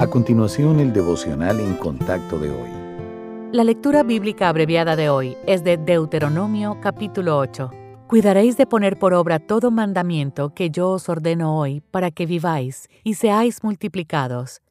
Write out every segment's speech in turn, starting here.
A continuación, el devocional en contacto de hoy. La lectura bíblica abreviada de hoy es de Deuteronomio capítulo 8. Cuidaréis de poner por obra todo mandamiento que yo os ordeno hoy para que viváis y seáis multiplicados,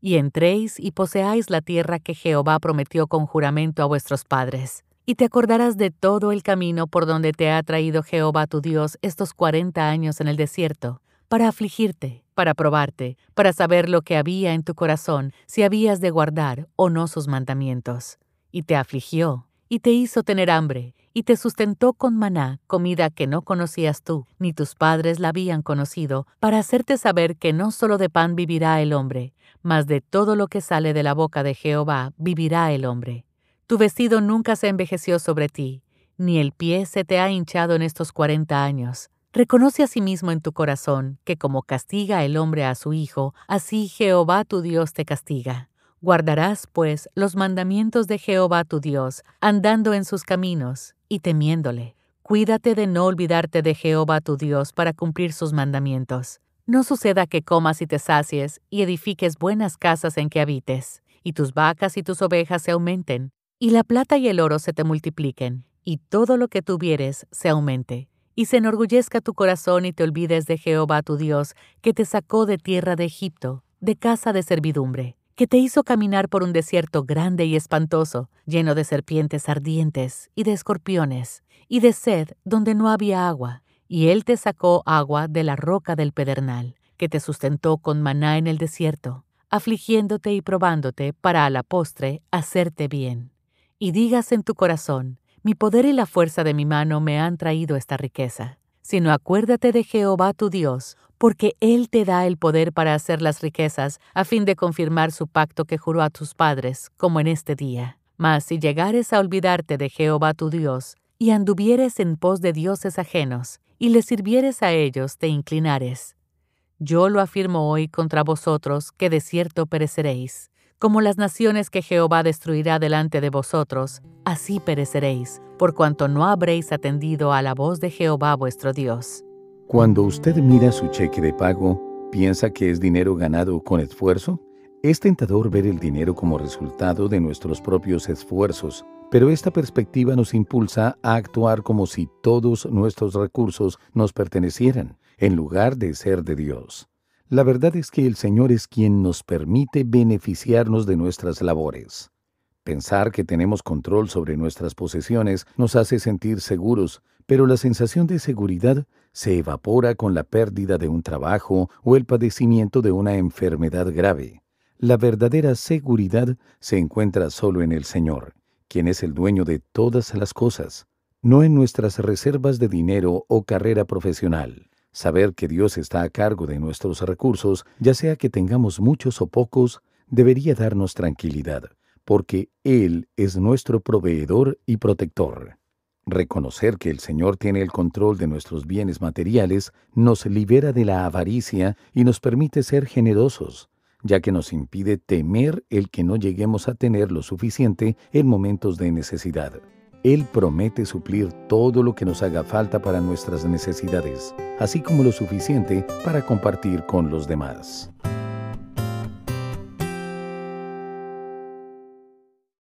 y entréis y poseáis la tierra que Jehová prometió con juramento a vuestros padres. Y te acordarás de todo el camino por donde te ha traído Jehová tu Dios estos cuarenta años en el desierto, para afligirte, para probarte, para saber lo que había en tu corazón, si habías de guardar o no sus mandamientos. Y te afligió, y te hizo tener hambre, y te sustentó con maná, comida que no conocías tú, ni tus padres la habían conocido, para hacerte saber que no solo de pan vivirá el hombre, mas de todo lo que sale de la boca de Jehová vivirá el hombre. Tu vestido nunca se envejeció sobre ti, ni el pie se te ha hinchado en estos cuarenta años. Reconoce asimismo en tu corazón que como castiga el hombre a su hijo, así Jehová tu Dios te castiga. Guardarás, pues, los mandamientos de Jehová tu Dios, andando en sus caminos y temiéndole. Cuídate de no olvidarte de Jehová tu Dios para cumplir sus mandamientos. No suceda que comas y te sacies y edifiques buenas casas en que habites, y tus vacas y tus ovejas se aumenten, y la plata y el oro se te multipliquen, y todo lo que tuvieres se aumente y se enorgullezca tu corazón y te olvides de Jehová tu Dios, que te sacó de tierra de Egipto, de casa de servidumbre, que te hizo caminar por un desierto grande y espantoso, lleno de serpientes ardientes y de escorpiones, y de sed donde no había agua, y él te sacó agua de la roca del pedernal, que te sustentó con maná en el desierto, afligiéndote y probándote para a la postre hacerte bien. Y digas en tu corazón, mi poder y la fuerza de mi mano me han traído esta riqueza. Sino acuérdate de Jehová tu Dios, porque Él te da el poder para hacer las riquezas, a fin de confirmar su pacto que juró a tus padres, como en este día. Mas si llegares a olvidarte de Jehová tu Dios, y anduvieres en pos de dioses ajenos, y les sirvieres a ellos, te inclinares. Yo lo afirmo hoy contra vosotros, que de cierto pereceréis como las naciones que Jehová destruirá delante de vosotros, así pereceréis, por cuanto no habréis atendido a la voz de Jehová vuestro Dios. Cuando usted mira su cheque de pago, ¿piensa que es dinero ganado con esfuerzo? Es tentador ver el dinero como resultado de nuestros propios esfuerzos, pero esta perspectiva nos impulsa a actuar como si todos nuestros recursos nos pertenecieran, en lugar de ser de Dios. La verdad es que el Señor es quien nos permite beneficiarnos de nuestras labores. Pensar que tenemos control sobre nuestras posesiones nos hace sentir seguros, pero la sensación de seguridad se evapora con la pérdida de un trabajo o el padecimiento de una enfermedad grave. La verdadera seguridad se encuentra solo en el Señor, quien es el dueño de todas las cosas, no en nuestras reservas de dinero o carrera profesional. Saber que Dios está a cargo de nuestros recursos, ya sea que tengamos muchos o pocos, debería darnos tranquilidad, porque Él es nuestro proveedor y protector. Reconocer que el Señor tiene el control de nuestros bienes materiales nos libera de la avaricia y nos permite ser generosos, ya que nos impide temer el que no lleguemos a tener lo suficiente en momentos de necesidad. Él promete suplir todo lo que nos haga falta para nuestras necesidades, así como lo suficiente para compartir con los demás.